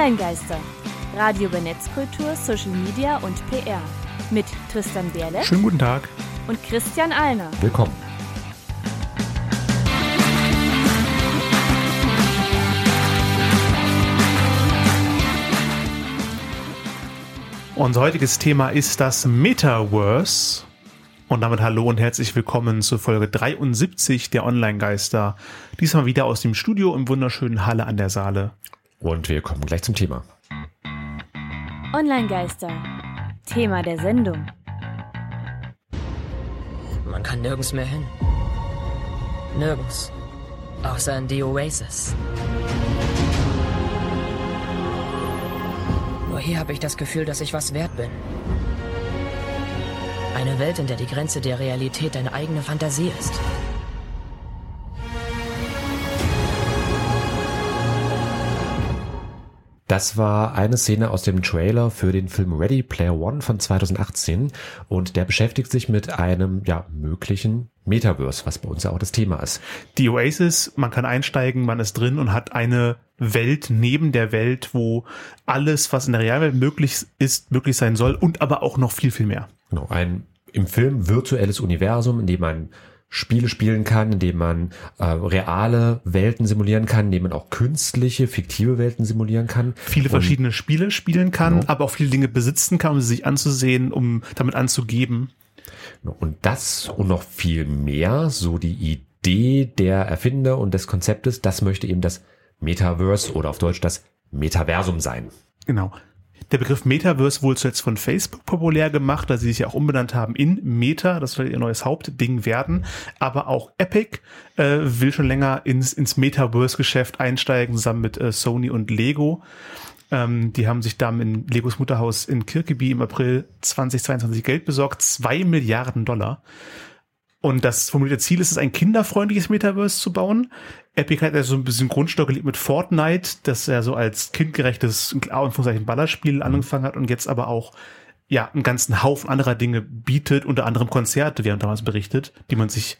Online-Geister. Radio über Netzkultur, Social Media und PR. Mit Tristan Berle Schönen guten Tag. und Christian Alner. Willkommen. Unser heutiges Thema ist das Metaverse. Und damit hallo und herzlich willkommen zur Folge 73 der Online-Geister. Diesmal wieder aus dem Studio im wunderschönen Halle an der Saale. Und wir kommen gleich zum Thema. Online-Geister. Thema der Sendung. Man kann nirgends mehr hin. Nirgends. Außer in die Oasis. Nur hier habe ich das Gefühl, dass ich was wert bin. Eine Welt, in der die Grenze der Realität deine eigene Fantasie ist. Das war eine Szene aus dem Trailer für den Film Ready Player One von 2018 und der beschäftigt sich mit einem ja möglichen Metaverse, was bei uns ja auch das Thema ist. Die Oasis, man kann einsteigen, man ist drin und hat eine Welt neben der Welt, wo alles, was in der Realwelt möglich ist, möglich sein soll und aber auch noch viel, viel mehr. Genau, ein im Film virtuelles Universum, in dem man Spiele spielen kann, in dem man äh, reale Welten simulieren kann, in dem man auch künstliche, fiktive Welten simulieren kann. Viele Und- verschiedene Spiele spielen kann, Genau. aber auch viele Dinge besitzen kann, um sie sich anzusehen, um damit anzugeben. Und das und noch viel mehr, so die Idee der Erfinder und des Konzeptes, das möchte eben das Metaverse oder auf Deutsch das Metaversum sein. Genau. Der Begriff Metaverse wohl zuletzt von Facebook populär gemacht, da sie sich ja auch umbenannt haben in Meta, das soll ihr neues Hauptding werden. Aber auch Epic äh, will schon länger ins, ins Metaverse-Geschäft einsteigen, zusammen mit äh, Sony und Lego. Ähm, die haben sich da in Legos Mutterhaus in Kirkeby im April 2022 Geld besorgt, zwei Milliarden Dollar. Und das formulierte Ziel ist es, ein kinderfreundliches Metaverse zu bauen. Epic hat ja so ein bisschen Grundstock gelegt mit Fortnite, das er so als kindgerechtes, in Anführungszeichen, Ballerspiel angefangen hat und jetzt aber auch ja einen ganzen Haufen anderer Dinge bietet, unter anderem Konzerte, wir haben damals berichtet, die man sich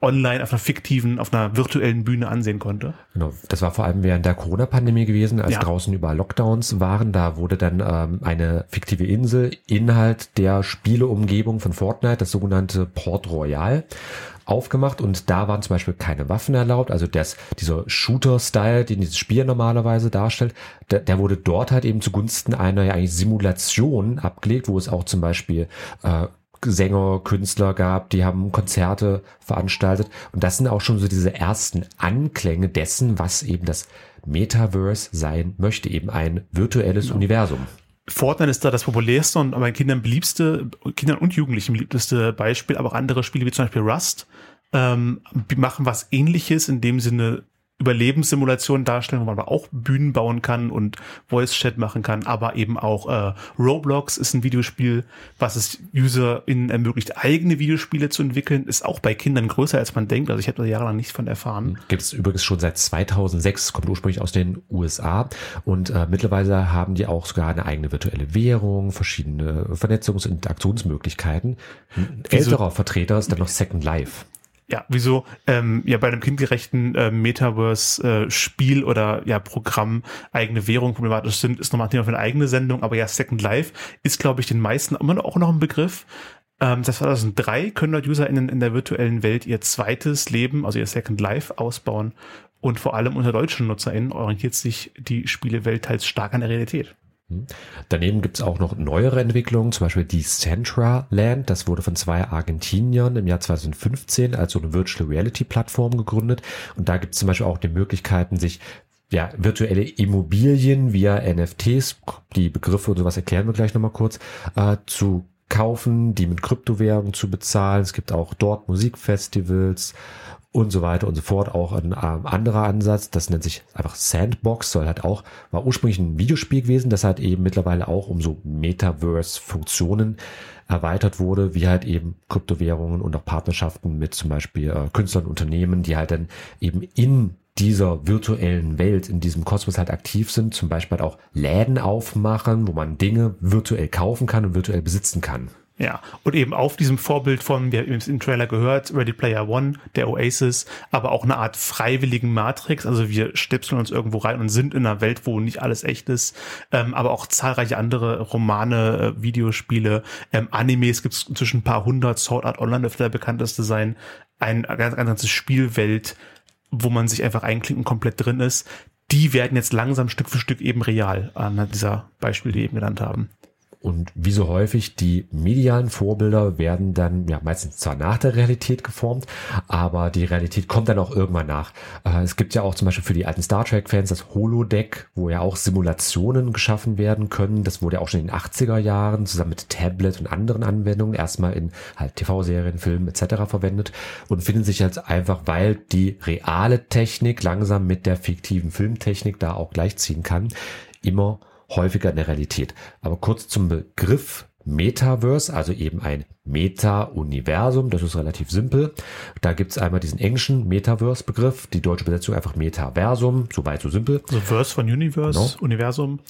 online auf einer fiktiven, auf einer virtuellen Bühne ansehen konnte. Genau, das war vor allem während der Corona-Pandemie gewesen, als Ja. draußen überall Lockdowns waren. Da wurde dann ähm, eine fiktive Insel Inhalt der Spieleumgebung von Fortnite, das sogenannte Port Royal, aufgemacht und da waren zum Beispiel keine Waffen erlaubt. Also das, dieser Shooter-Style, den dieses Spiel normalerweise darstellt, der, der wurde dort halt eben zugunsten einer ja eigentlich Simulation abgelegt, wo es auch zum Beispiel äh, Sänger, Künstler gab, die haben Konzerte veranstaltet. Und das sind auch schon so diese ersten Anklänge dessen, was eben das Metaverse sein möchte, eben ein virtuelles Universum. Fortnite ist da das populärste und bei Kindern beliebste, Kindern und Jugendlichen beliebteste Beispiel, aber auch andere Spiele wie zum Beispiel Rust ähm, machen was ähnliches, in dem Sinne Überlebenssimulationen darstellen, wo man aber auch Bühnen bauen kann und Voice-Chat machen kann, aber eben auch äh, Roblox ist ein Videospiel, was es UserInnen ermöglicht, eigene Videospiele zu entwickeln, ist auch bei Kindern größer, als man denkt. Also ich habe da jahrelang nichts von erfahren. Gibt es übrigens schon seit 2006, kommt ursprünglich aus den USA und äh, mittlerweile haben die auch sogar eine eigene virtuelle Währung, verschiedene Vernetzungs- und Interaktionsmöglichkeiten. Ein Wieso- älterer Vertreter ist dann noch Second Life. Ja, wieso ähm, ja bei einem kindgerechten äh, Metaverse-Spiel oder ja Programm eigene Währung problematisch sind, ist nochmal eine eigene Sendung, aber ja, Second Life ist, glaube ich, den meisten immer noch, auch noch ein Begriff. Ähm, seit 2003 können dort UserInnen in der virtuellen Welt ihr zweites Leben, also ihr Second Life, ausbauen. Und vor allem unter deutschen NutzerInnen orientiert sich die Spielewelt teils stark an der Realität. Daneben gibt's auch noch neuere Entwicklungen, zum Beispiel Decentraland. Das wurde von zwei Argentiniern im Jahr 2015 als so eine Virtual Reality Plattform gegründet. Und da gibt's zum Beispiel auch die Möglichkeiten, sich ja, virtuelle Immobilien via NFTs, die Begriffe und sowas erklären wir gleich nochmal kurz, äh, zu kaufen, die mit Kryptowährungen zu bezahlen. Es gibt auch dort Musikfestivals und so weiter und so fort. Auch ein ähm, anderer Ansatz, das nennt sich einfach Sandbox, soll halt auch, war ursprünglich ein Videospiel gewesen, das halt eben mittlerweile auch um so Metaverse-Funktionen erweitert wurde, wie halt eben Kryptowährungen und auch Partnerschaften mit zum Beispiel äh, Künstlern, Unternehmen, die halt dann eben in dieser virtuellen Welt, in diesem Kosmos halt aktiv sind, zum Beispiel halt auch Läden aufmachen, wo man Dinge virtuell kaufen kann und virtuell besitzen kann. Ja, und eben auf diesem Vorbild von, wir haben es im Trailer gehört, Ready Player One, der Oasis, aber auch eine Art freiwilligen Matrix, also wir stipseln uns irgendwo rein und sind in einer Welt, wo nicht alles echt ist, ähm, aber auch zahlreiche andere Romane, äh, Videospiele, ähm, Animes gibt es inzwischen ein paar hundert, Sword Art Online dürfte der bekannteste sein, ein ganz, ganz ganzes Spielwelt, wo man sich einfach einklinkt und komplett drin ist, die werden jetzt langsam Stück für Stück eben real an dieser Beispiel, die wir eben genannt haben. Und wie so häufig, die medialen Vorbilder werden dann ja meistens zwar nach der Realität geformt, aber die Realität kommt dann auch irgendwann nach. Äh, es gibt ja auch zum Beispiel für die alten Star Trek-Fans das Holodeck, wo ja auch Simulationen geschaffen werden können. Das wurde ja auch schon in den 80er Jahren zusammen mit Tablet und anderen Anwendungen erstmal in halt TV-Serien, Filmen etc. verwendet und finden sich jetzt einfach, weil die reale Technik langsam mit der fiktiven Filmtechnik da auch gleichziehen kann, immer häufiger in der Realität. Aber kurz zum Begriff Metaverse, also eben ein Meta-Universum, das ist relativ simpel. Da gibt's einmal diesen englischen Metaverse-Begriff, die deutsche Besetzung einfach Metaversum, soweit so simpel. Also Verse von Universe, genau. Universum.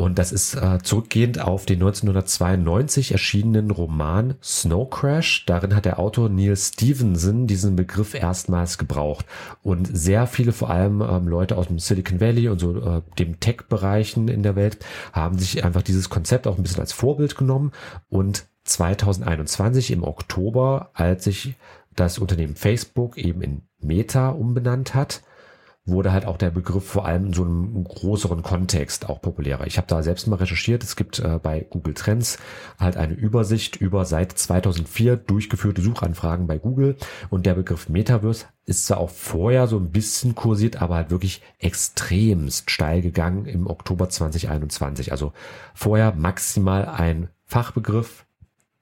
Und das ist äh, zurückgehend auf den 1992 erschienenen Roman Snow Crash. Darin hat der Autor Neil Stevenson diesen Begriff erstmals gebraucht. Und sehr viele, vor allem ähm, Leute aus dem Silicon Valley und so äh, dem Tech-Bereichen in der Welt, haben sich einfach dieses Konzept auch ein bisschen als Vorbild genommen. Und 2021 im Oktober, als sich das Unternehmen Facebook eben in Meta umbenannt hat, wurde halt auch der Begriff vor allem in so einem größeren Kontext auch populärer. Ich habe da selbst mal recherchiert. Es gibt äh, bei Google Trends halt eine Übersicht über seit 2004 durchgeführte Suchanfragen bei Google und der Begriff Metaverse ist zwar auch vorher so ein bisschen kursiert, aber halt wirklich extremst steil gegangen im Oktober 2021. Also vorher maximal ein Fachbegriff,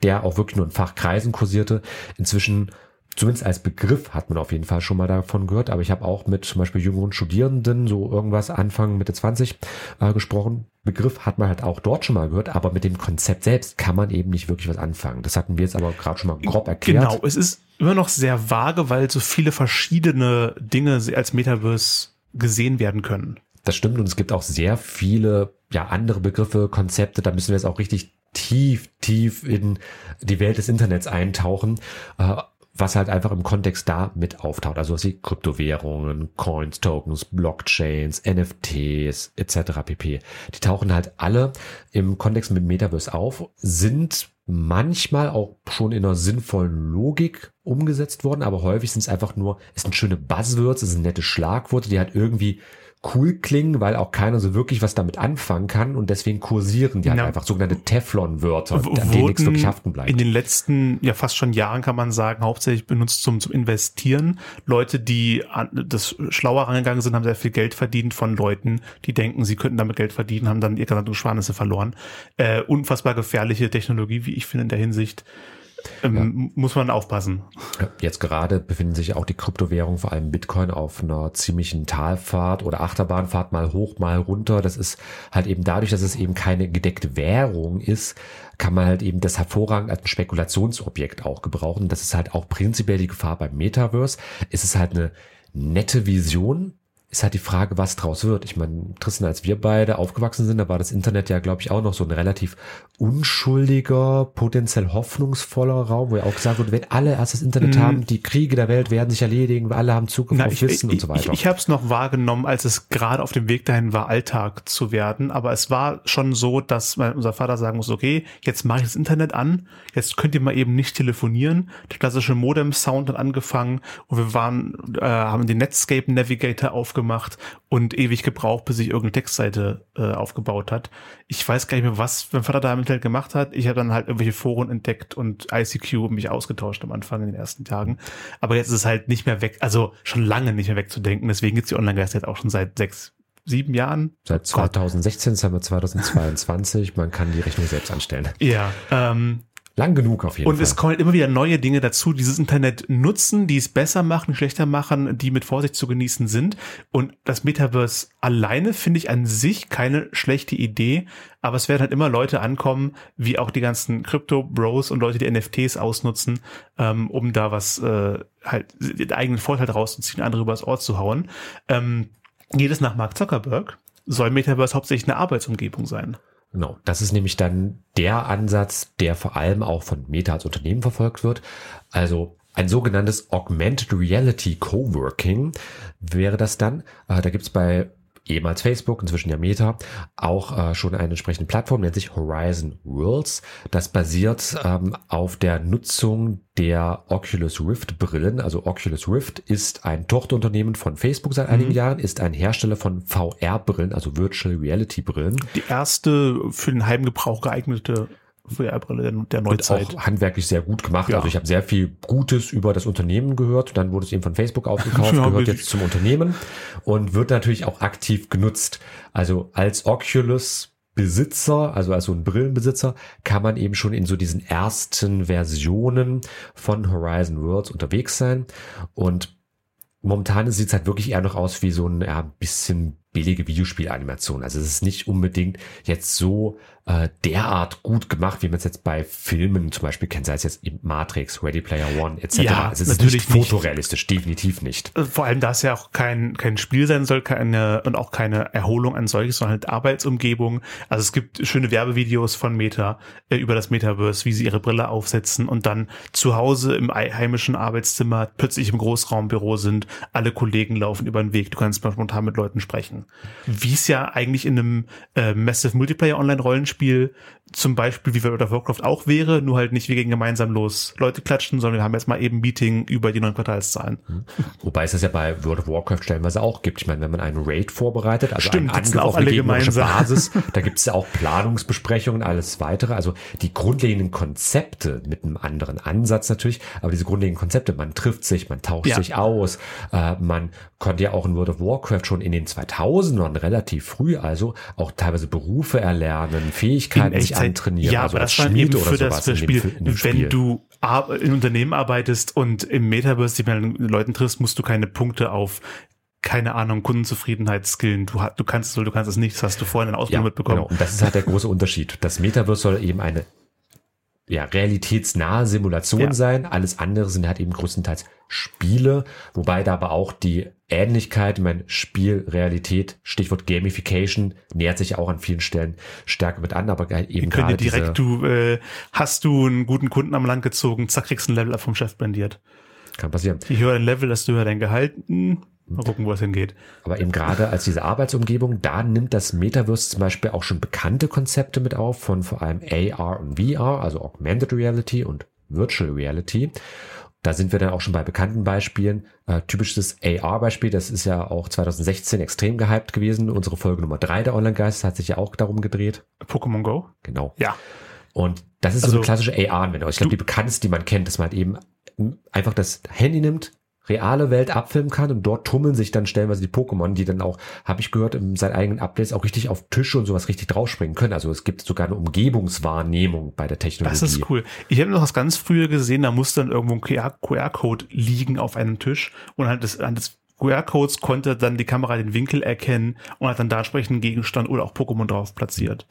der auch wirklich nur in Fachkreisen kursierte. Inzwischen zumindest als Begriff hat man auf jeden Fall schon mal davon gehört, aber ich habe auch mit zum Beispiel jüngeren Studierenden, so irgendwas Anfang, Mitte 20 äh, gesprochen. Begriff hat man halt auch dort schon mal gehört, aber mit dem Konzept selbst kann man eben nicht wirklich was anfangen. Das hatten wir jetzt aber gerade schon mal grob erklärt. Genau, es ist immer noch sehr vage, weil so viele verschiedene Dinge als Metaverse gesehen werden können. Das stimmt und es gibt auch sehr viele ja andere Begriffe, Konzepte, da müssen wir jetzt auch richtig tief, tief in die Welt des Internets eintauchen. Was halt einfach im Kontext da mit auftaucht. Also was wie Kryptowährungen, Coins, Tokens, Blockchains, NFTs etc. pp. Die tauchen halt alle im Kontext mit Metaverse auf, sind manchmal auch schon in einer sinnvollen Logik umgesetzt worden, aber häufig sind es einfach nur, es sind schöne Buzzwords, es sind nette Schlagworte, die halt irgendwie cool klingen, weil auch keiner so wirklich was damit anfangen kann und deswegen kursieren die halt einfach sogenannte Teflon-Wörter, an denen nichts wirklich haften bleibt. In den letzten, ja fast schon Jahren kann man sagen, hauptsächlich benutzt zum, zum Investieren. Leute, die an, das schlauer rangegangen sind, haben sehr viel Geld verdient von Leuten, die denken, sie könnten damit Geld verdienen, haben dann ihre Gesamtungsparnisse verloren. Äh, unfassbar gefährliche Technologie, wie ich finde in der Hinsicht. Ähm, ja. Muss man aufpassen. Jetzt gerade befinden sich auch die Kryptowährungen, vor allem Bitcoin, auf einer ziemlichen Talfahrt oder Achterbahnfahrt, mal hoch, mal runter. Das ist halt eben dadurch, dass es eben keine gedeckte Währung ist, kann man halt eben das hervorragend als Spekulationsobjekt auch gebrauchen. Das ist halt auch prinzipiell die Gefahr beim Metaverse. Es ist halt eine nette Vision, ist halt die Frage, was draus wird. Ich meine, Tristan, als wir beide aufgewachsen sind, da war das Internet ja, glaube ich, auch noch so ein relativ unschuldiger, potenziell hoffnungsvoller Raum, wo ja auch gesagt wurde, wenn alle erst das Internet mm. haben, die Kriege der Welt werden sich erledigen, alle haben Zugriff auf Wissen ich, und so weiter. Ich, ich habe es noch wahrgenommen, als es gerade auf dem Weg dahin war, Alltag zu werden. Aber es war schon so, dass unser Vater sagen muss, okay, jetzt mache ich das Internet an, jetzt könnt ihr mal eben nicht telefonieren. Der klassische Modem-Sound hat angefangen und wir waren, äh, haben den Netscape Navigator aufgebaut gemacht und ewig gebraucht, bis sich irgendeine Textseite äh, aufgebaut hat. Ich weiß gar nicht mehr, was mein Vater da im Internet gemacht hat. Ich habe dann halt irgendwelche Foren entdeckt und ICQ mich ausgetauscht am Anfang in den ersten Tagen. Aber jetzt ist es halt nicht mehr weg, also schon lange nicht mehr wegzudenken. Deswegen gibt's die Online-Geister jetzt auch schon seit sechs, sieben Jahren. Seit 2016, jetzt haben wir 2022. Man kann die Rechnung selbst anstellen. Ja, ähm, Lang genug auf jeden und Fall. Und es kommen halt immer wieder neue Dinge dazu, dieses Internet nutzen, die es besser machen, schlechter machen, die mit Vorsicht zu genießen sind. Und das Metaverse alleine finde ich an sich keine schlechte Idee, aber es werden halt immer Leute ankommen, wie auch die ganzen Crypto-Bros und Leute, die NFTs ausnutzen, ähm, um da was äh, halt den eigenen Vorteil rauszuziehen, andere übers Ort zu hauen. Ähm, geht es nach Mark Zuckerberg, soll Metaverse hauptsächlich eine Arbeitsumgebung sein. Genau, das ist nämlich dann der Ansatz, der vor allem auch von Meta als Unternehmen verfolgt wird. Also ein sogenanntes Augmented Reality Coworking wäre das dann. Äh, da gibt's bei ehemals Facebook, inzwischen ja Meta, auch äh, schon eine entsprechende Plattform, nennt sich Horizon Worlds. Das basiert ähm, auf der Nutzung der Oculus Rift Brillen. Also Oculus Rift ist ein Tochterunternehmen von Facebook seit einigen mhm. Jahren, ist ein Hersteller von VR-Brillen, also Virtual Reality Brillen. Die erste für den Heimgebrauch geeignete VR-Brille der, der Neuzeit. Und auch handwerklich sehr gut gemacht. Ja. Also ich habe sehr viel Gutes über das Unternehmen gehört. Dann wurde es eben von Facebook aufgekauft, ja, gehört jetzt zum Unternehmen und wird natürlich auch aktiv genutzt. Also als Oculus Besitzer, also als so ein Brillenbesitzer, kann man eben schon in so diesen ersten Versionen von Horizon Worlds unterwegs sein. Und momentan sieht es halt wirklich eher noch aus wie so ein ja, bisschen billige Videospielanimation. Also es ist nicht unbedingt jetzt so äh, derart gut gemacht, wie man es jetzt bei Filmen zum Beispiel kennt, sei es jetzt Matrix, Ready Player One etc. Ja, es ist natürlich nicht fotorealistisch, nicht. definitiv nicht. Äh, vor allem, da es ja auch kein, kein Spiel sein soll, keine und auch keine Erholung an solches, sondern halt Arbeitsumgebung. Also es gibt schöne Werbevideos von Meta äh, über das Metaverse, wie sie ihre Brille aufsetzen und dann zu Hause im heimischen Arbeitszimmer plötzlich im Großraumbüro sind, alle Kollegen laufen über den Weg, du kannst mal spontan mit Leuten sprechen. Wie es ja eigentlich in einem äh, Massive Multiplayer Online-Rollenspiel Spiel zum Beispiel wie World of Warcraft auch wäre, nur halt nicht wir gegen gemeinsam los Leute klatschen, sondern wir haben jetzt mal eben Meeting über die neuen Quartalszahlen. Mhm. Wobei es das ja bei World of Warcraft stellenweise auch gibt. Ich meine, wenn man einen Raid vorbereitet, also Stimmt, einen Angriff auf eine gegnerische. Basis, da gibt es ja auch Planungsbesprechungen, alles weitere. Also die grundlegenden Konzepte mit einem anderen Ansatz natürlich, aber diese grundlegenden Konzepte, man trifft sich, man tauscht ja. sich aus, äh, man konnte ja auch in World of Warcraft schon in den 2000ern relativ früh also auch teilweise Berufe erlernen, Fähigkeiten sich antrainieren. Ja, also aber das war eben für das Spiel. Dem, Wenn Spiel. du in Unternehmen arbeitest und im Metaverse die Leuten triffst, musst du keine Punkte auf keine Ahnung, Kundenzufriedenheit skillen. Du, du kannst es, du kannst es nicht, das hast du vorhin in der Ausbildung ja, mitbekommen. Genau. Und das ist halt der große Unterschied. Das Metaverse soll eben eine ja, realitätsnahe Simulation ja. sein. Alles andere sind halt eben größtenteils Spiele, wobei da aber auch die Ähnlichkeit, ich meine, Spiel, Realität, Stichwort Gamification, nähert sich auch an vielen Stellen stärker mit an, aber halt eben gerade direkt, du äh, hast du einen guten Kunden am Land gezogen, zack, kriegst ein Level vom Chef bandiert. Kann passieren. Je höher dein Level, desto höher dein Gehalt. Hm, mal gucken, wo es hingeht. Aber eben gerade als diese Arbeitsumgebung, da nimmt das Metaverse zum Beispiel auch schon bekannte Konzepte mit auf, von vor allem AR und VR, also Augmented Reality und Virtual Reality. Da sind wir dann auch schon bei bekannten Beispielen. Äh, typisches AR-Beispiel, das ist ja auch 2016 extrem gehypt gewesen. Unsere Folge Nummer drei der Online-Geist hat sich ja auch darum gedreht. Pokémon Go? Genau. Ja. Und das ist also, so eine klassische AR-Anwendung. Ich glaube, die bekannteste, die man kennt, dass man halt eben einfach das Handy nimmt, reale Welt abfilmen kann und dort tummeln sich dann stellenweise die Pokémon, die dann auch, habe ich gehört, in seinen eigenen Updates auch richtig auf Tische und sowas richtig draufspringen können. Also es gibt sogar eine Umgebungswahrnehmung bei der Technologie. Das ist cool. Ich habe noch was ganz früher gesehen, da musste dann irgendwo ein QR-Code liegen auf einem Tisch und halt das, das QR-Codes konnte dann die Kamera den Winkel erkennen und hat dann da entsprechenden Gegenstand oder auch Pokémon drauf platziert.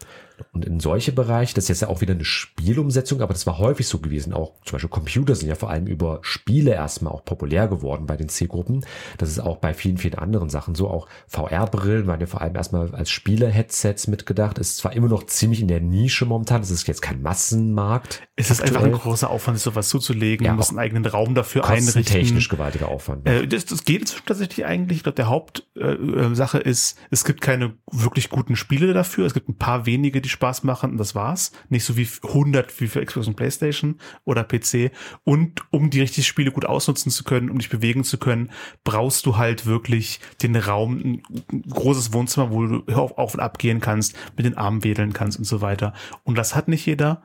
Und in solche Bereiche, das ist jetzt ja auch wieder eine Spielumsetzung, aber das war häufig so gewesen. Auch zum Beispiel Computer sind ja vor allem über Spiele erstmal auch populär geworden bei den Zielgruppen. Das ist auch bei vielen, vielen anderen Sachen so. Auch VR-Brillen waren ja vor allem erstmal als Spiele-Headsets mitgedacht. Ist zwar immer noch ziemlich in der Nische momentan, es ist jetzt kein Massenmarkt. Es ist aktuell. einfach ein großer Aufwand, sowas zuzulegen. Ja, Man muss einen eigenen Raum dafür einrichten. technisch gewaltiger Aufwand. Äh, das, das geht tatsächlich eigentlich. Ich glaube, der Hauptsache äh, ist, es gibt keine wirklich guten Spiele dafür. Es gibt ein paar wenige, die Spaß machen und das war's. Nicht so wie 100 wie für Xbox und Playstation oder PC. Und um die richtig Spiele gut ausnutzen zu können, um dich bewegen zu können, brauchst du halt wirklich den Raum, ein großes Wohnzimmer, wo du auf, auf und ab gehen kannst, mit den Armen wedeln kannst und so weiter. Und das hat nicht jeder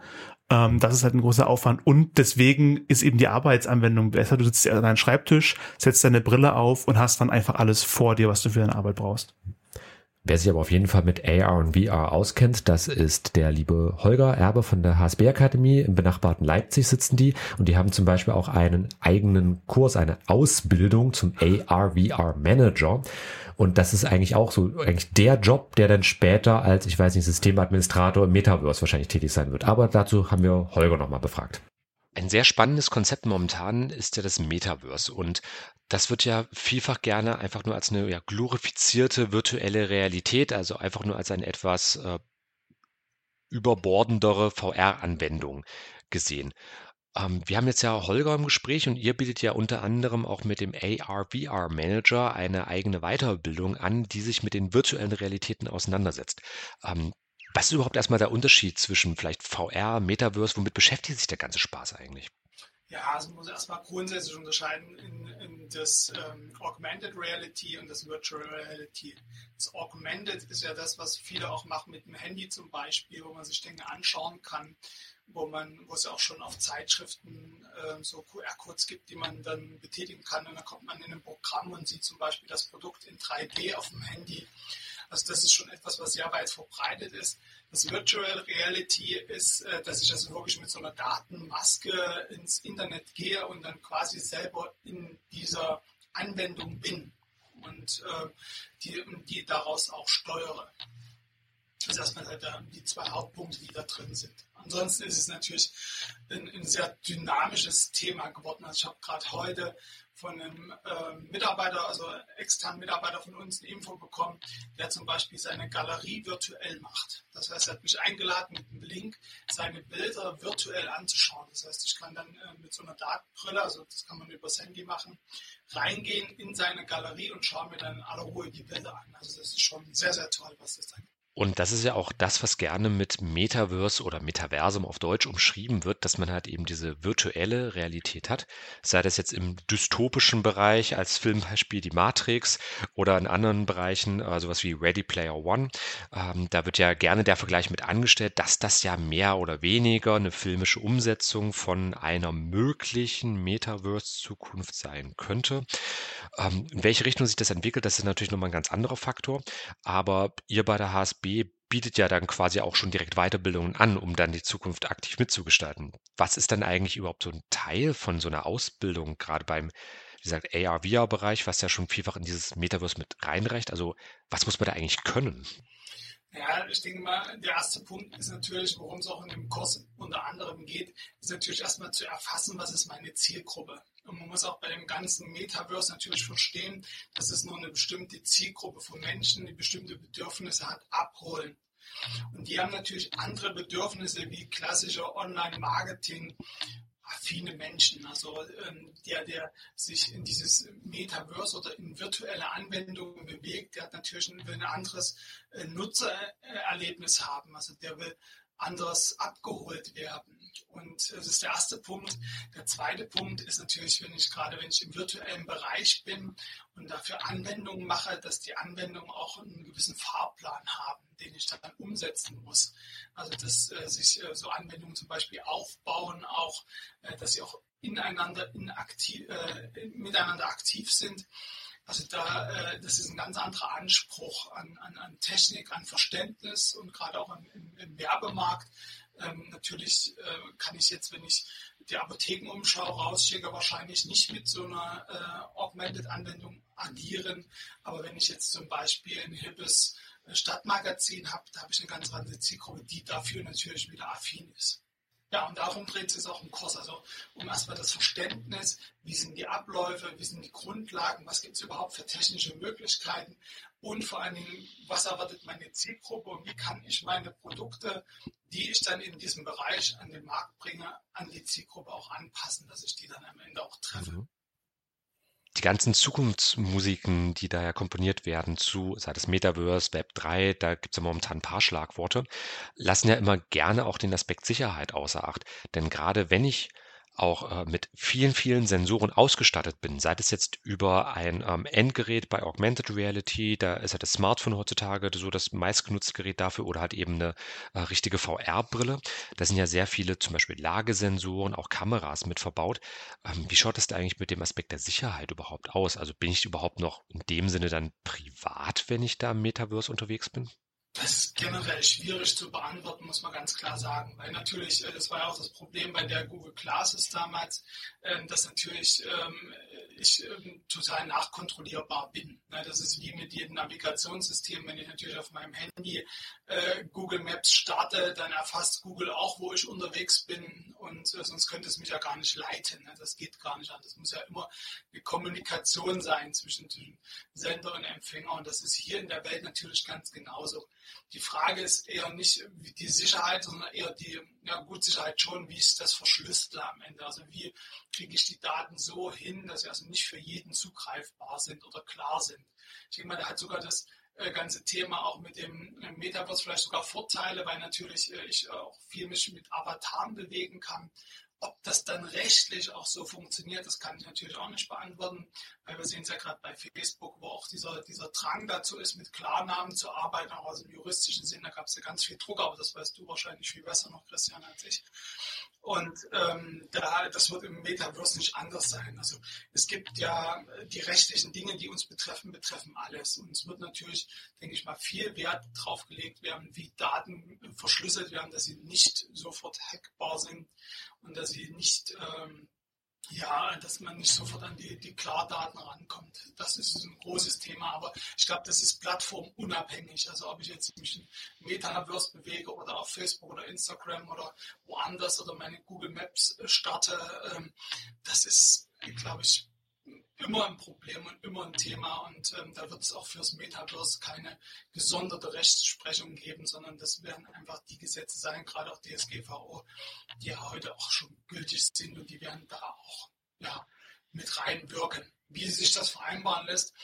ähm, das ist halt ein großer Aufwand. Und deswegen ist eben die Arbeitsanwendung besser. Du sitzt an deinem Schreibtisch, setzt deine Brille auf und hast dann einfach alles vor dir, was du für deine Arbeit brauchst. Wer sich aber auf jeden Fall mit AR und VR auskennt, das ist der liebe Holger Erbe von der HSB Akademie. Im benachbarten Leipzig sitzen die und die haben zum Beispiel auch einen eigenen Kurs, eine Ausbildung zum AR VR Manager. Und das ist eigentlich auch so eigentlich der Job, der dann später als, ich weiß nicht, Systemadministrator im Metaverse wahrscheinlich tätig sein wird. Aber dazu haben wir Holger nochmal befragt. Ein sehr spannendes Konzept momentan ist ja das Metaverse und das wird ja vielfach gerne einfach nur als eine ja, glorifizierte virtuelle Realität, also einfach nur als ein etwas äh, überbordendere VR-Anwendung gesehen. Ähm, wir haben jetzt ja Holger im Gespräch und ihr bietet ja unter anderem auch mit dem AR-VR Manager eine eigene Weiterbildung an, die sich mit den virtuellen Realitäten auseinandersetzt. Ähm, was ist überhaupt erstmal der Unterschied zwischen vielleicht VR, Metaverse? Womit beschäftigt sich der ganze Spaß eigentlich? Ja, also man muss erstmal grundsätzlich unterscheiden in, in das ähm, Augmented Reality und das Virtual Reality. Das Augmented ist ja das, was viele auch machen mit dem Handy zum Beispiel, wo man sich Dinge anschauen kann, wo man, wo es auch schon auf Zeitschriften äh, so QR-Codes gibt, die man dann betätigen kann und dann kommt man in ein Programm und sieht zum Beispiel das Produkt in 3D auf dem Handy. Also das ist schon etwas, was sehr weit verbreitet ist. Das Virtual Reality ist, äh, dass ich also wirklich mit so einer Datenmaske ins Internet gehe und dann quasi selber in dieser Anwendung bin und äh, die, die daraus auch steuere. Das ist erstmal halt die zwei Hauptpunkte, die da drin sind. Ansonsten ist es natürlich ein, ein sehr dynamisches Thema geworden. Also ich habe gerade heute von einem äh, Mitarbeiter, also externen Mitarbeiter von uns, eine Info bekommen, der zum Beispiel seine Galerie virtuell macht. Das heißt, er hat mich eingeladen, mit einem Link seine Bilder virtuell anzuschauen. Das heißt, ich kann dann äh, mit so einer Datenbrille, also das kann man über das Handy machen, reingehen in seine Galerie und schaue mir dann in aller Ruhe die Bilder an. Also das ist schon sehr, sehr toll, was das da gibt. Und das ist ja auch das, was gerne mit Metaverse oder Metaversum auf Deutsch umschrieben wird, dass man halt eben diese virtuelle Realität hat. Sei das jetzt im dystopischen Bereich als Filmbeispiel die Matrix oder in anderen Bereichen, äh, sowas wie Ready Player One. Ähm, da wird ja gerne der Vergleich mit angestellt, dass das ja mehr oder weniger eine filmische Umsetzung von einer möglichen Metaverse-Zukunft sein könnte. Ähm, in welche Richtung sich das entwickelt, das ist natürlich nochmal ein ganz anderer Faktor. Aber ihr bei der HSB bietet ja dann quasi auch schon direkt Weiterbildungen an, um dann die Zukunft aktiv mitzugestalten. Was ist dann eigentlich überhaupt so ein Teil von so einer Ausbildung, gerade beim, wie gesagt, AR-VR-Bereich, was ja schon vielfach in dieses Metaverse mit reinreicht? Also was muss man da eigentlich können? Ja, ich denke mal, der erste Punkt ist natürlich, worum es auch in dem Kurs unter anderem geht, ist natürlich erstmal zu erfassen, was ist meine Zielgruppe. Und man muss auch bei dem ganzen Metaverse natürlich verstehen, dass es nur eine bestimmte Zielgruppe von Menschen, die bestimmte Bedürfnisse hat, abholen. Und die haben natürlich andere Bedürfnisse wie klassische Online-Marketing, affine Menschen, also ähm, der, der sich in dieses Metaverse oder in virtuelle Anwendungen bewegt, der hat natürlich ein, ein anderes äh, Nutzererlebnis haben. Also der will anders abgeholt werden. Und das ist der erste Punkt. Der zweite Punkt ist natürlich, wenn ich gerade, wenn ich im virtuellen Bereich bin und dafür Anwendungen mache, dass die Anwendungen auch einen gewissen Fahrplan haben, den ich dann umsetzen muss. Also dass äh, sich äh, so Anwendungen zum Beispiel aufbauen, auch, äh, dass sie auch ineinander in aktiv, äh, miteinander aktiv sind. Also da, äh, das ist ein ganz anderer Anspruch an, an, an Technik, an Verständnis und gerade auch im, im Werbemarkt. Ähm, natürlich äh, kann ich jetzt, wenn ich die Apothekenumschau rausschicke, wahrscheinlich nicht mit so einer äh, Augmented-Anwendung agieren. Aber wenn ich jetzt zum Beispiel ein hippes äh, Stadtmagazin habe, da habe ich eine ganz andere Zielgruppe, die dafür natürlich wieder affin ist. Ja, und darum dreht es auch im Kurs. Also um erstmal das Verständnis, wie sind die Abläufe, wie sind die Grundlagen, was gibt es überhaupt für technische Möglichkeiten und vor allen Dingen, was erwartet meine Zielgruppe und wie kann ich meine Produkte, die ich dann in diesem Bereich an den Markt bringe, an die Zielgruppe auch anpassen, dass ich die dann am Ende auch treffe. Mhm die ganzen Zukunftsmusiken, die da ja komponiert werden zu, sei das Metaverse, Web 3, da gibt es ja momentan ein paar Schlagworte, lassen ja immer gerne auch den Aspekt Sicherheit außer Acht. Denn gerade wenn ich auch äh, mit vielen, vielen Sensoren ausgestattet bin, sei es jetzt über ein ähm, Endgerät bei Augmented Reality, da ist ja das Smartphone heutzutage so das meistgenutzte Gerät dafür oder halt eben eine äh, richtige VR-Brille. Da sind ja sehr viele zum Beispiel Lagesensoren, auch Kameras mit verbaut. Ähm, wie schaut es da eigentlich mit dem Aspekt der Sicherheit überhaupt aus? Also bin ich überhaupt noch in dem Sinne dann privat, wenn ich da im Metaverse unterwegs bin? Das ist generell schwierig zu beantworten, muss man ganz klar sagen. Weil natürlich, äh, das war ja auch das Problem bei der Google Classes damals, ähm, dass natürlich ähm, ich ähm, total nachkontrollierbar bin. Ne, das ist wie mit jedem Navigationssystem. Wenn ich natürlich auf meinem Handy äh, Google Maps starte, dann erfasst Google auch, wo ich unterwegs bin und äh, sonst könnte es mich ja gar nicht leiten. Ne? Das geht gar nicht an. Das muss ja immer eine Kommunikation sein zwischen, zwischen Sender und Empfänger und das ist hier in der Welt natürlich ganz genauso. Die Frage ist eher nicht die Sicherheit, sondern eher die, ja gut, Sicherheit schon, wie ist das verschlüsselt am Ende? Also wie kriege ich die Daten so hin, dass sie also nicht für jeden zugreifbar sind oder klar sind. Ich denke mal, da hat sogar das äh, ganze Thema auch mit dem äh, Metaverse vielleicht sogar Vorteile, weil natürlich äh, ich auch viel mich mit Avataren bewegen kann. Ob das dann rechtlich auch so funktioniert, das kann ich natürlich auch nicht beantworten, weil wir sehen es ja gerade bei Facebook, wo auch dieser, dieser Drang dazu ist, mit Klarnamen zu arbeiten, auch aus dem juristischen Sinn. Da gab es ja ganz viel Druck, aber das weißt du wahrscheinlich viel besser noch, Christian, als ich. Und ähm, da, das wird im Metaverse nicht anders sein. Also es gibt ja die rechtlichen Dinge, die uns betreffen, betreffen alles. Und es wird natürlich, denke ich mal, viel Wert drauf gelegt werden, wie Daten verschlüsselt werden, dass sie nicht sofort hackbar sind und dass sie nicht ähm, ja, dass man nicht sofort an die, die Klardaten rankommt. Das ist ein großes Thema, aber ich glaube, das ist plattformunabhängig. Also ob ich jetzt mich in Metaverse bewege oder auf Facebook oder Instagram oder woanders oder meine Google Maps äh, starte, ähm, das ist, glaube ich, immer ein Problem und immer ein Thema und ähm, da wird es auch fürs Metaverse keine gesonderte Rechtsprechung geben, sondern das werden einfach die Gesetze sein, gerade auch DSGVO, die ja heute auch schon gültig sind und die werden da auch ja, mit reinwirken. Wie sich das vereinbaren lässt,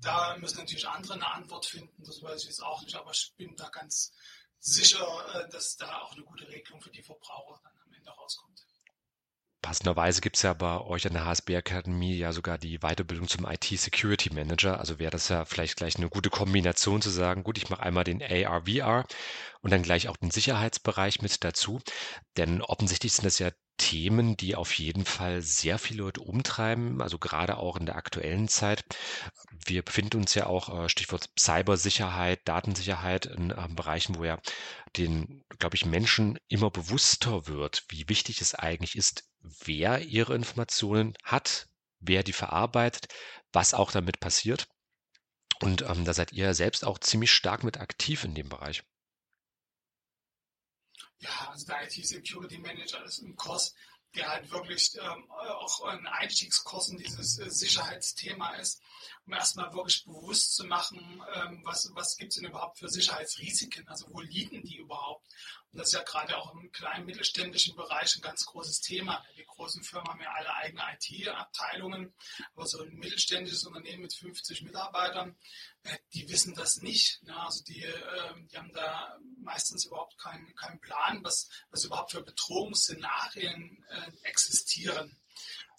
da müssen natürlich andere eine Antwort finden, das weiß ich jetzt auch nicht, aber ich bin da ganz sicher, äh, dass da auch eine gute Regelung für die Verbraucher dann am Ende rauskommt. Passenderweise gibt es ja bei euch an der HSB Akademie ja sogar die Weiterbildung zum IT-Security Manager. Also wäre das ja vielleicht gleich eine gute Kombination zu sagen, gut, ich mache einmal den AR-VR und dann gleich auch den Sicherheitsbereich mit dazu. Denn offensichtlich sind das ja Themen, die auf jeden Fall sehr viele Leute umtreiben, also gerade auch in der aktuellen Zeit. Wir befinden uns ja auch, äh, Stichwort Cybersicherheit, Datensicherheit in äh, Bereichen, wo ja den, glaube ich, Menschen immer bewusster wird, wie wichtig es eigentlich ist, wer ihre Informationen hat, wer die verarbeitet, was auch damit passiert. Und ähm, da seid ihr selbst auch ziemlich stark mit aktiv in dem Bereich. Ja, also der IT-Security Manager ist ein Kurs, der halt wirklich ähm, auch ein Einstiegskurs in dieses äh, Sicherheitsthema ist, um erstmal wirklich bewusst zu machen, ähm, was, was gibt es denn überhaupt für Sicherheitsrisiken, also wo liegen die überhaupt und das ist ja gerade auch im kleinen mittelständischen Bereich ein ganz großes Thema. Die großen Firmen haben ja alle eigene IT-Abteilungen, aber so ein mittelständisches Unternehmen mit 50 Mitarbeitern, äh, die wissen das nicht. Also die, ähm, die haben da meistens überhaupt keinen, keinen Plan, was, was überhaupt für Bedrohungsszenarien äh, existieren.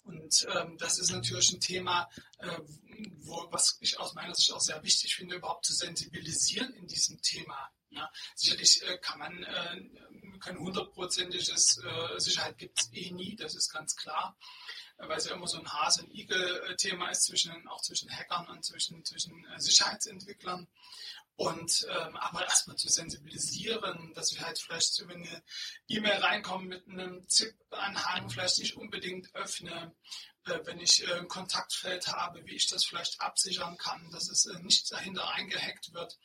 Und ähm, das ist natürlich ein Thema, äh, wo, was ich aus meiner Sicht auch sehr wichtig finde, überhaupt zu sensibilisieren in diesem Thema. Ja, sicherlich äh, kann man äh, kein hundertprozentiges äh, Sicherheit gibt es eh nie, das ist ganz klar, weil es ja immer so ein Hase- und Igel-Thema ist zwischen auch zwischen Hackern und zwischen, zwischen äh, Sicherheitsentwicklern. Und ähm, aber erstmal zu sensibilisieren, dass wir halt vielleicht, wenn eine E-Mail reinkommt mit einem ZIP-Anhang, vielleicht nicht unbedingt öffne, äh, wenn ich äh, ein Kontaktfeld habe, wie ich das vielleicht absichern kann, dass es äh, nicht dahinter eingehackt wird.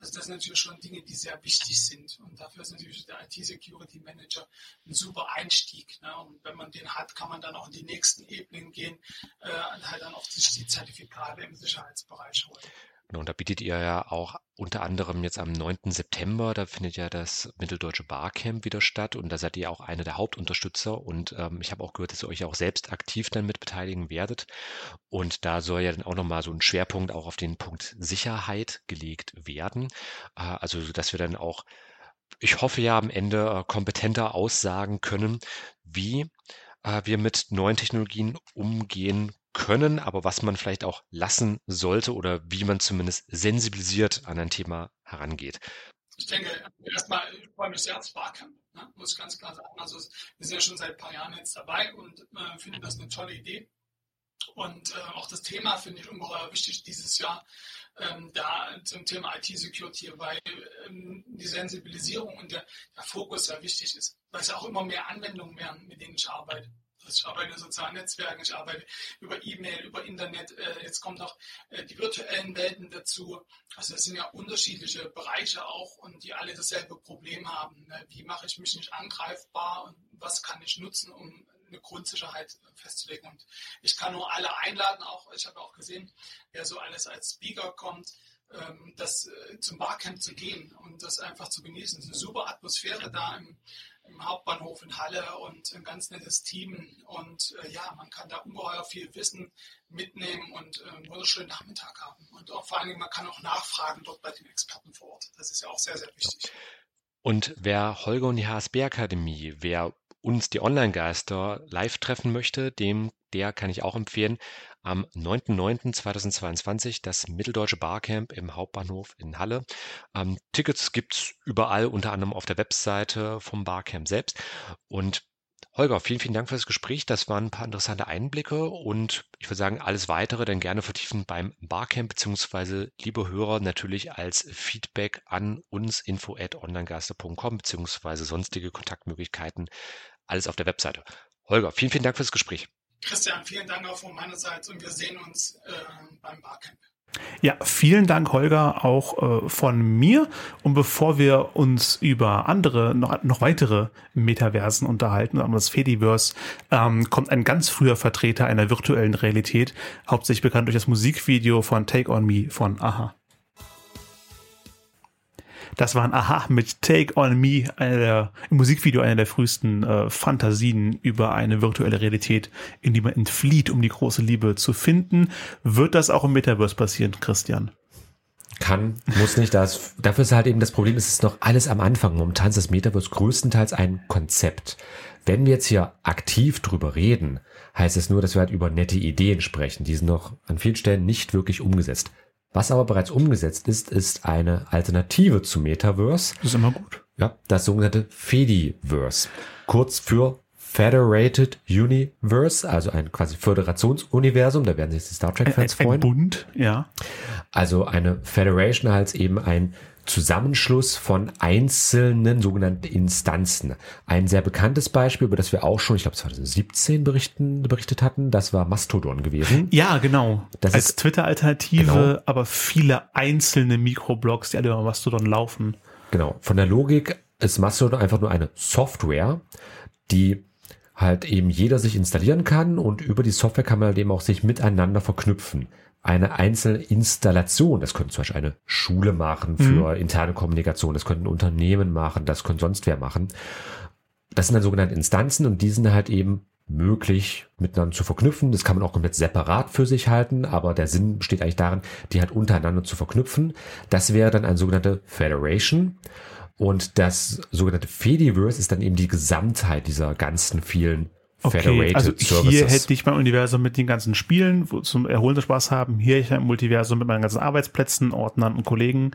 Also das sind natürlich schon Dinge, die sehr wichtig sind. Und dafür ist natürlich der IT-Security Manager ein super Einstieg. Ne? Und wenn man den hat, kann man dann auch in die nächsten Ebenen gehen äh, halt dann auch sich die Zertifikate im Sicherheitsbereich holen. Und da bietet ihr ja auch unter anderem jetzt am 9. September, da findet ja das Mitteldeutsche Barcamp wieder statt und da seid ihr auch einer der Hauptunterstützer und ähm, ich habe auch gehört, dass ihr euch auch selbst aktiv dann mit beteiligen werdet und da soll ja dann auch nochmal so ein Schwerpunkt auch auf den Punkt Sicherheit gelegt werden, äh, also dass wir dann auch ich hoffe ja am Ende äh, kompetenter aussagen können, wie äh, wir mit neuen Technologien umgehen können, aber was man vielleicht auch lassen sollte oder wie man zumindest sensibilisiert an ein Thema herangeht. Ich denke, erstmal, freue mich sehr aufs Barcamp, ne? muss ich ganz klar sagen. Also wir sind ja schon seit ein paar Jahren jetzt dabei und äh, finden das eine tolle Idee. Und äh, auch das Thema finde ich ungeheuer wichtig dieses Jahr, ähm, da zum Thema IT-Security, weil ähm, die Sensibilisierung und der, der Fokus sehr wichtig ist, weil es ja auch immer mehr Anwendungen werden, mit denen ich arbeite. Ich arbeite in sozialen Netzwerken, ich arbeite über E-Mail, über Internet. Äh, jetzt kommen noch äh, die virtuellen Welten dazu. Also das sind ja unterschiedliche Bereiche auch und die alle dasselbe Problem haben. Ne? Wie mache ich mich nicht angreifbar und was kann ich nutzen, um eine Grundsicherheit festzulegen. Und ich kann nur alle einladen, auch ich habe auch gesehen, wer so alles als Speaker kommt, ähm, das äh, zum Barcamp zu gehen und das einfach zu genießen. Es ist eine super Atmosphäre da im, im Hauptbahnhof in Halle und ein ganz nettes Team. Und äh, ja, man kann da ungeheuer viel Wissen mitnehmen und äh, einen wunderschönen Nachmittag haben. Und auch vor allen Dingen, man kann auch nachfragen dort bei den Experten vor Ort. Das ist ja auch sehr, sehr wichtig. Und wer Holger und die HSB Akademie, wer uns die Online-Geister live treffen möchte, dem, der kann ich auch empfehlen, am 9.9.2022 das Mitteldeutsche Barcamp im Hauptbahnhof in Halle. Ähm, Tickets gibt's überall, unter anderem auf der Webseite vom Barcamp selbst. Und Holger, vielen, vielen Dank für das Gespräch. Das waren ein paar interessante Einblicke und ich würde sagen, alles weitere dann gerne vertiefen beim Barcamp, beziehungsweise liebe Hörer natürlich als Feedback an uns info at onlinegeister.com, beziehungsweise sonstige Kontaktmöglichkeiten. Alles auf der Webseite. Holger, vielen, vielen Dank für das Gespräch. Christian, vielen Dank auch von meiner Seite und wir sehen uns äh, beim Barcamp. Ja, vielen Dank, Holger, auch äh, von mir. Und bevor wir uns über andere, noch, noch weitere Metaversen unterhalten, um das Fediverse, ähm, kommt ein ganz früher Vertreter einer virtuellen Realität, hauptsächlich bekannt durch das Musikvideo von Take On Me von Aha. Das war ein Aha mit Take On Me, der, im Musikvideo einer der frühesten äh, Fantasien über eine virtuelle Realität, in die man entflieht, um die große Liebe zu finden. Wird das auch im Metaverse passieren, Christian? Kann, muss nicht. Das, dafür ist halt eben das Problem, es ist noch alles am Anfang. Momentan ist das Metaverse größtenteils ein Konzept. Wenn wir jetzt hier aktiv drüber reden, heißt es nur, dass wir halt über nette Ideen sprechen. Die sind noch an vielen Stellen nicht wirklich umgesetzt. Was aber bereits umgesetzt ist, ist eine Alternative zu Metaverse. Das ist immer gut. Ja, das sogenannte Fediverse. Kurz für Federated Universe, also ein quasi Föderationsuniversum, da werden sich die Star Trek-Fans freuen. Ein Bund, ja. Also eine Federation als eben ein Zusammenschluss von einzelnen sogenannten Instanzen. Ein sehr bekanntes Beispiel, über das wir auch schon, ich glaube 2017 berichten, berichtet hatten, das war Mastodon gewesen. Ja, genau. Das Als Twitter-Alternative, genau. aber viele einzelne Mikroblogs, die alle über Mastodon laufen. Genau. Von der Logik ist Mastodon einfach nur eine Software, die halt eben jeder sich installieren kann und über die Software kann man halt eben auch sich miteinander verknüpfen eine einzelne Installation. Das könnte zum Beispiel eine Schule machen für mhm. interne Kommunikation, das könnte ein Unternehmen machen, das könnte sonst wer machen. Das sind dann sogenannte Instanzen und die sind halt eben möglich miteinander zu verknüpfen. Das kann man auch komplett separat für sich halten, aber der Sinn besteht eigentlich darin, die halt untereinander zu verknüpfen. Das wäre dann ein sogenannte Federation. Und das sogenannte Fediverse ist dann eben die Gesamtheit dieser ganzen vielen Okay, also hier hätte ich mein Universum mit den ganzen Spielen, wo zum Erholen Spaß haben. Hier ich ein Multiversum mit meinen ganzen Arbeitsplätzen, Ordnern und Kollegen.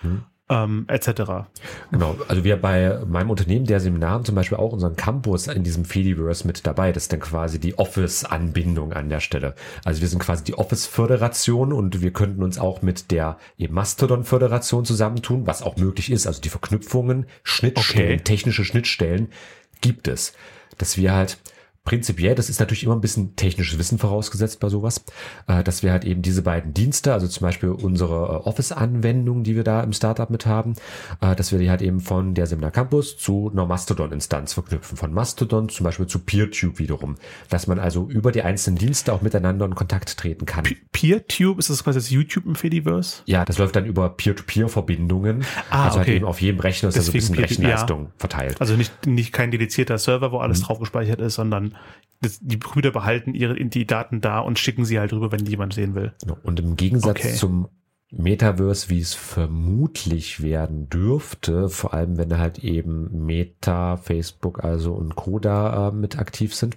Hm. Ähm, etc. Genau, also wir bei meinem Unternehmen, der Seminar, haben zum Beispiel auch unseren Campus in diesem Fediverse mit dabei. Das ist dann quasi die Office-Anbindung an der Stelle. Also wir sind quasi die Office-Föderation und wir könnten uns auch mit der Mastodon-Föderation zusammentun, was auch möglich ist. Also die Verknüpfungen, Schnittstellen, okay. technische Schnittstellen gibt es. Dass wir halt prinzipiell, das ist natürlich immer ein bisschen technisches Wissen vorausgesetzt bei sowas, äh, dass wir halt eben diese beiden Dienste, also zum Beispiel unsere äh, Office-Anwendung, die wir da im Startup mit haben, äh, dass wir die halt eben von der Seminar Campus zu einer Mastodon-Instanz verknüpfen. Von Mastodon zum Beispiel zu PeerTube wiederum. Dass man also über die einzelnen Dienste auch miteinander in Kontakt treten kann. PeerTube, ist das quasi das YouTube im Fediverse? Ja, das läuft dann über Peer-to-Peer-Verbindungen. Ah, also halt okay. halt eben auf jedem Rechner ist Deswegen also ein bisschen Rechenleistung ja. verteilt. Also nicht, nicht kein dedizierter Server, wo alles mhm. drauf gespeichert ist, sondern das, die Brüder behalten ihre die Daten da und schicken sie halt rüber, wenn die jemand sehen will. Genau. Und im Gegensatz okay. zum Metaverse, wie es vermutlich werden dürfte, vor allem wenn halt eben Meta, Facebook also und Coda äh, mit aktiv sind,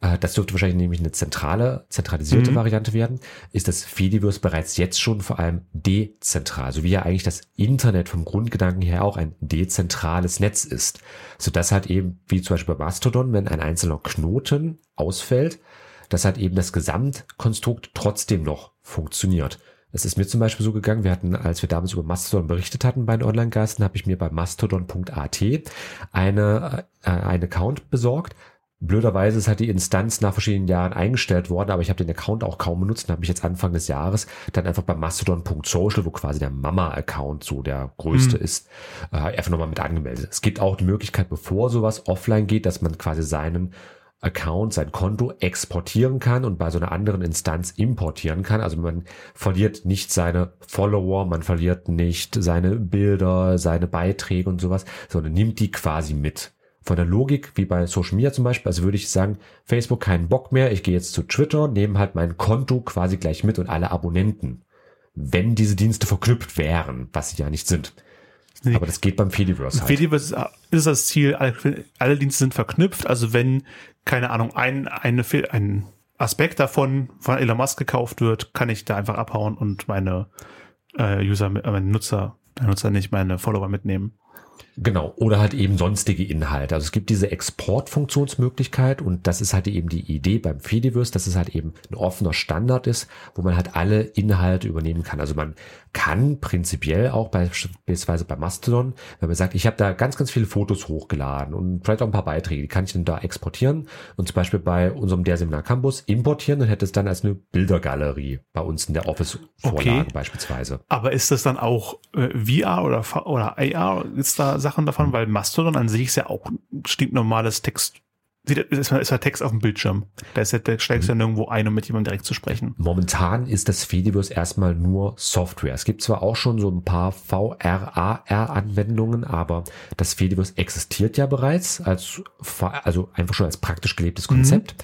äh, das dürfte wahrscheinlich nämlich eine zentrale, zentralisierte mhm. Variante werden, ist das Fediverse bereits jetzt schon vor allem dezentral, so wie ja eigentlich das Internet vom Grundgedanken her auch ein dezentrales Netz ist, so dass halt eben, wie zum Beispiel bei Mastodon, wenn ein einzelner Knoten ausfällt, dass halt eben das Gesamtkonstrukt trotzdem noch funktioniert. Es ist mir zum Beispiel so gegangen, wir hatten, als wir damals über Mastodon berichtet hatten bei den Online-Geisten, habe ich mir bei mastodon.at eine, äh, einen Account besorgt, blöderweise ist halt die Instanz nach verschiedenen Jahren eingestellt worden, aber ich habe den Account auch kaum benutzt und habe mich jetzt Anfang des Jahres dann einfach bei mastodon.social, wo quasi der Mama-Account so der größte Mhm. ist, äh, einfach nochmal mit angemeldet. Es gibt auch die Möglichkeit, bevor sowas offline geht, dass man quasi seinen Account, sein Konto exportieren kann und bei so einer anderen Instanz importieren kann. Also man verliert nicht seine Follower, man verliert nicht seine Bilder, seine Beiträge und sowas, sondern nimmt die quasi mit. Von der Logik, wie bei Social Media zum Beispiel, also würde ich sagen, Facebook keinen Bock mehr, ich gehe jetzt zu Twitter, nehme halt mein Konto quasi gleich mit und alle Abonnenten. Wenn diese Dienste verknüpft wären, was sie ja nicht sind. Nee. Aber das geht beim Fediverse halt. Fediverse ist, ist das Ziel, alle, Dienste sind verknüpft. Also wenn, keine Ahnung, ein, eine, ein Aspekt davon von Elon Musk gekauft wird, kann ich da einfach abhauen und meine äh, User, äh, meine Nutzer, meine Nutzer nicht, meine Follower mitnehmen. Genau, oder halt eben sonstige Inhalte. Also es gibt diese Exportfunktionsmöglichkeit und das ist halt eben die Idee beim Fediverse, dass es halt eben ein offener Standard ist, wo man halt alle Inhalte übernehmen kann. Also man kann prinzipiell auch beispielsweise bei Mastodon, wenn man sagt, ich habe da ganz, ganz viele Fotos hochgeladen und vielleicht auch ein paar Beiträge, die kann ich dann da exportieren und zum Beispiel bei unserem der Seminar Campus importieren und hätte es dann als eine Bildergalerie bei uns in der Office-Vorlage Okay. beispielsweise. Aber ist das dann auch äh, VR oder, V- oder AR? Gibt's da Sachen davon? Weil Mastodon an sich ist ja auch ein stinknormales Text. Ist, ist ja Text auf dem Bildschirm. Da, ist ja, da steigst du ja nirgendwo ein, um mit jemandem direkt zu sprechen. Momentan ist das Fediverse erstmal nur Software. Es gibt zwar auch schon so ein paar VRAR-Anwendungen, aber das Fediverse existiert ja bereits als, also einfach schon als praktisch gelebtes Konzept.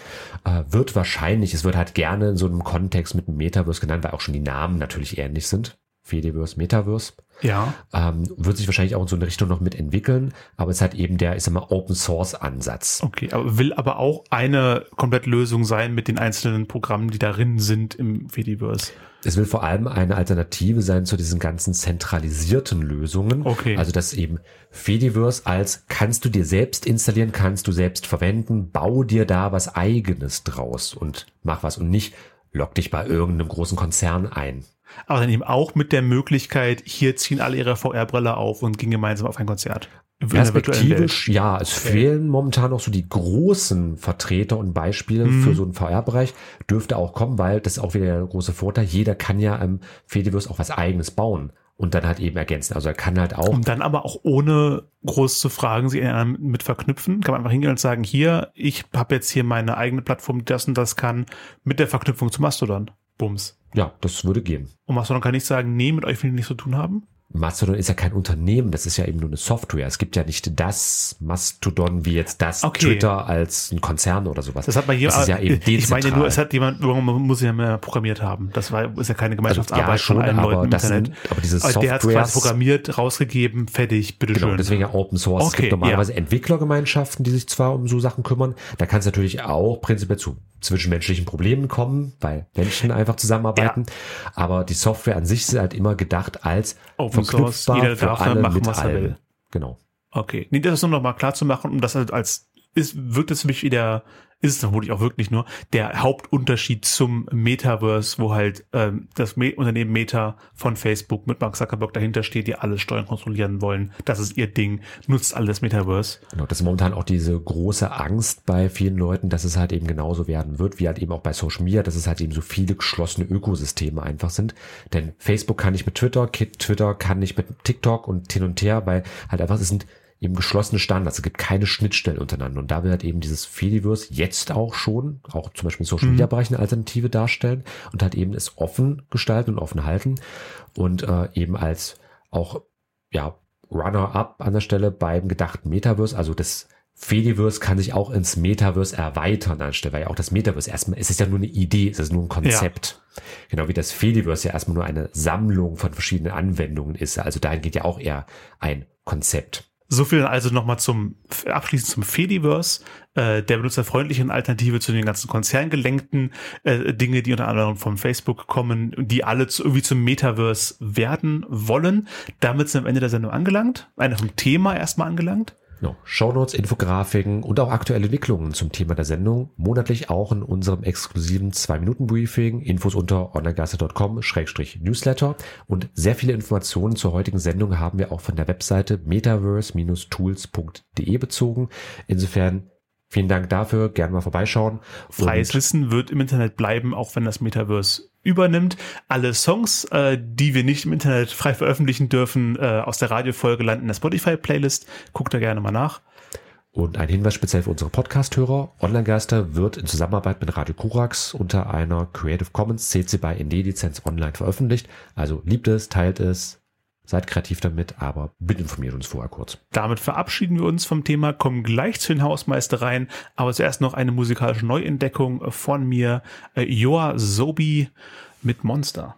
Äh, wird wahrscheinlich, es wird halt gerne in so einem Kontext mit dem Metaverse genannt, weil auch schon die Namen natürlich ähnlich sind. Fediverse, Metaverse. Ja. Ähm, wird sich wahrscheinlich auch in so eine Richtung noch mitentwickeln, aber es hat eben der, ich sag mal, Open Source Ansatz. Okay, aber will aber auch eine Komplettlösung sein mit den einzelnen Programmen, die darin sind im Fediverse. Es will vor allem eine Alternative sein zu diesen ganzen zentralisierten Lösungen. Okay. Also dass eben Fediverse als kannst du dir selbst installieren, kannst du selbst verwenden, bau dir da was eigenes draus und mach was und nicht log dich bei irgendeinem großen Konzern ein. Aber dann eben auch mit der Möglichkeit, hier ziehen alle ihre VR-Brille auf und gehen gemeinsam auf ein Konzert. Perspektivisch, ja, es fehlen momentan noch so die großen Vertreter und Beispiele Mhm. für so einen VR-Bereich. Dürfte auch kommen, weil das ist auch wieder der große Vorteil. Jeder kann ja im Fediverse auch was eigenes bauen und dann halt eben ergänzen. Also er kann halt auch Um dann aber auch ohne groß zu fragen, sie mit verknüpfen. Kann man einfach hingehen und sagen, hier, ich habe jetzt hier meine eigene Plattform, die das und das kann, mit der Verknüpfung zu Mastodon. Bums. Ja, das würde gehen. Und Mastodon kann nicht sagen, nee, mit euch will ich nichts zu tun haben. Mastodon ist ja kein Unternehmen, das ist ja eben nur eine Software. Es gibt ja nicht das Mastodon wie jetzt das Okay. Twitter als ein Konzern oder sowas. Das hat bei jedem, Das ist ja eben ich meine ja nur, es hat jemand, irgendwann muss ja mehr programmiert haben. Das war, ist ja keine also, Gemeinschaftsarbeit ja, schon, von allen aber, Leuten im das Internet. sind, aber diese Aber der hat quasi programmiert, rausgegeben, fertig, bitteschön. Genau, deswegen ja Open Source. es Okay, gibt normalerweise Entwicklergemeinschaften, die sich zwar um so Sachen kümmern. Da kann es natürlich auch prinzipiell zu zwischenmenschlichen Problemen kommen, weil Menschen einfach zusammenarbeiten. Aber die Software an sich ist halt immer gedacht als Open Source, verknüpfbar jeder darf dann machen, was er will. Genau. Okay. Nee, das ist nur noch mal klar zu machen, um das halt als, ist, wirkt es für mich wieder, ist es vermutlich auch wirklich nur, der Hauptunterschied zum Metaverse, wo halt ähm, das Me Unternehmen Meta von Facebook mit Mark Zuckerberg dahinter steht, die alles steuern, kontrollieren wollen. Das ist ihr Ding, nutzt alles Metaverse. Genau, das ist momentan auch diese große Angst bei vielen Leuten, dass es halt eben genauso werden wird, wie halt eben auch bei Social Media, dass es halt eben so viele geschlossene Ökosysteme einfach sind. Denn Facebook kann nicht mit Twitter, Twitter kann nicht mit TikTok und hin und her, weil halt einfach, es sind eben geschlossene Standards, es gibt keine Schnittstellen untereinander. Und da wird halt eben dieses Fediverse jetzt auch schon, auch zum Beispiel im Social Media Bereich eine Alternative darstellen und halt eben es offen gestalten und offen halten und äh, eben als auch, ja, Runner-up an der Stelle beim gedachten Metaverse, also das Fediverse kann sich auch ins Metaverse erweitern anstelle, weil ja auch das Metaverse erstmal, es ist ja nur eine Idee, es ist nur ein Konzept. Genau wie das Fediverse ja erstmal nur eine Sammlung von verschiedenen Anwendungen ist. Also dahin geht ja auch eher ein Konzept. So viel also nochmal zum abschließend zum Fediverse, äh, der benutzerfreundlichen Alternative zu den ganzen konzerngelenkten äh, Dinge, die unter anderem von Facebook kommen, die alle zu, irgendwie zum Metaverse werden wollen. Damit sind wir am Ende der Sendung angelangt, einer vom Thema erstmal angelangt. Genau. Shownotes, Infografiken und auch aktuelle Entwicklungen zum Thema der Sendung. Monatlich auch in unserem exklusiven 2-Minuten-Briefing. Infos unter onlinegasse.com-newsletter. Und sehr viele Informationen zur heutigen Sendung haben wir auch von der Webseite metaverse-tools.de bezogen. Insofern Vielen Dank dafür, gerne mal vorbeischauen. Freies Wissen wird im Internet bleiben, auch wenn das Metaverse übernimmt. Alle Songs, äh, die wir nicht im Internet frei veröffentlichen dürfen, äh, aus der Radiofolge landen in der Spotify-Playlist. Guckt da gerne mal nach. Und ein Hinweis speziell für unsere Podcast-Hörer. Online-Geister wird in Zusammenarbeit mit Radio Korax unter einer Creative Commons CC BY ND Lizenz online veröffentlicht. Also liebt es, teilt es, seid kreativ damit, aber bitte informiert uns vorher kurz. Damit verabschieden wir uns vom Thema, kommen gleich zu den Hausmeistereien, aber zuerst noch eine musikalische Neuentdeckung von mir, äh, Joa Sobi mit Monster.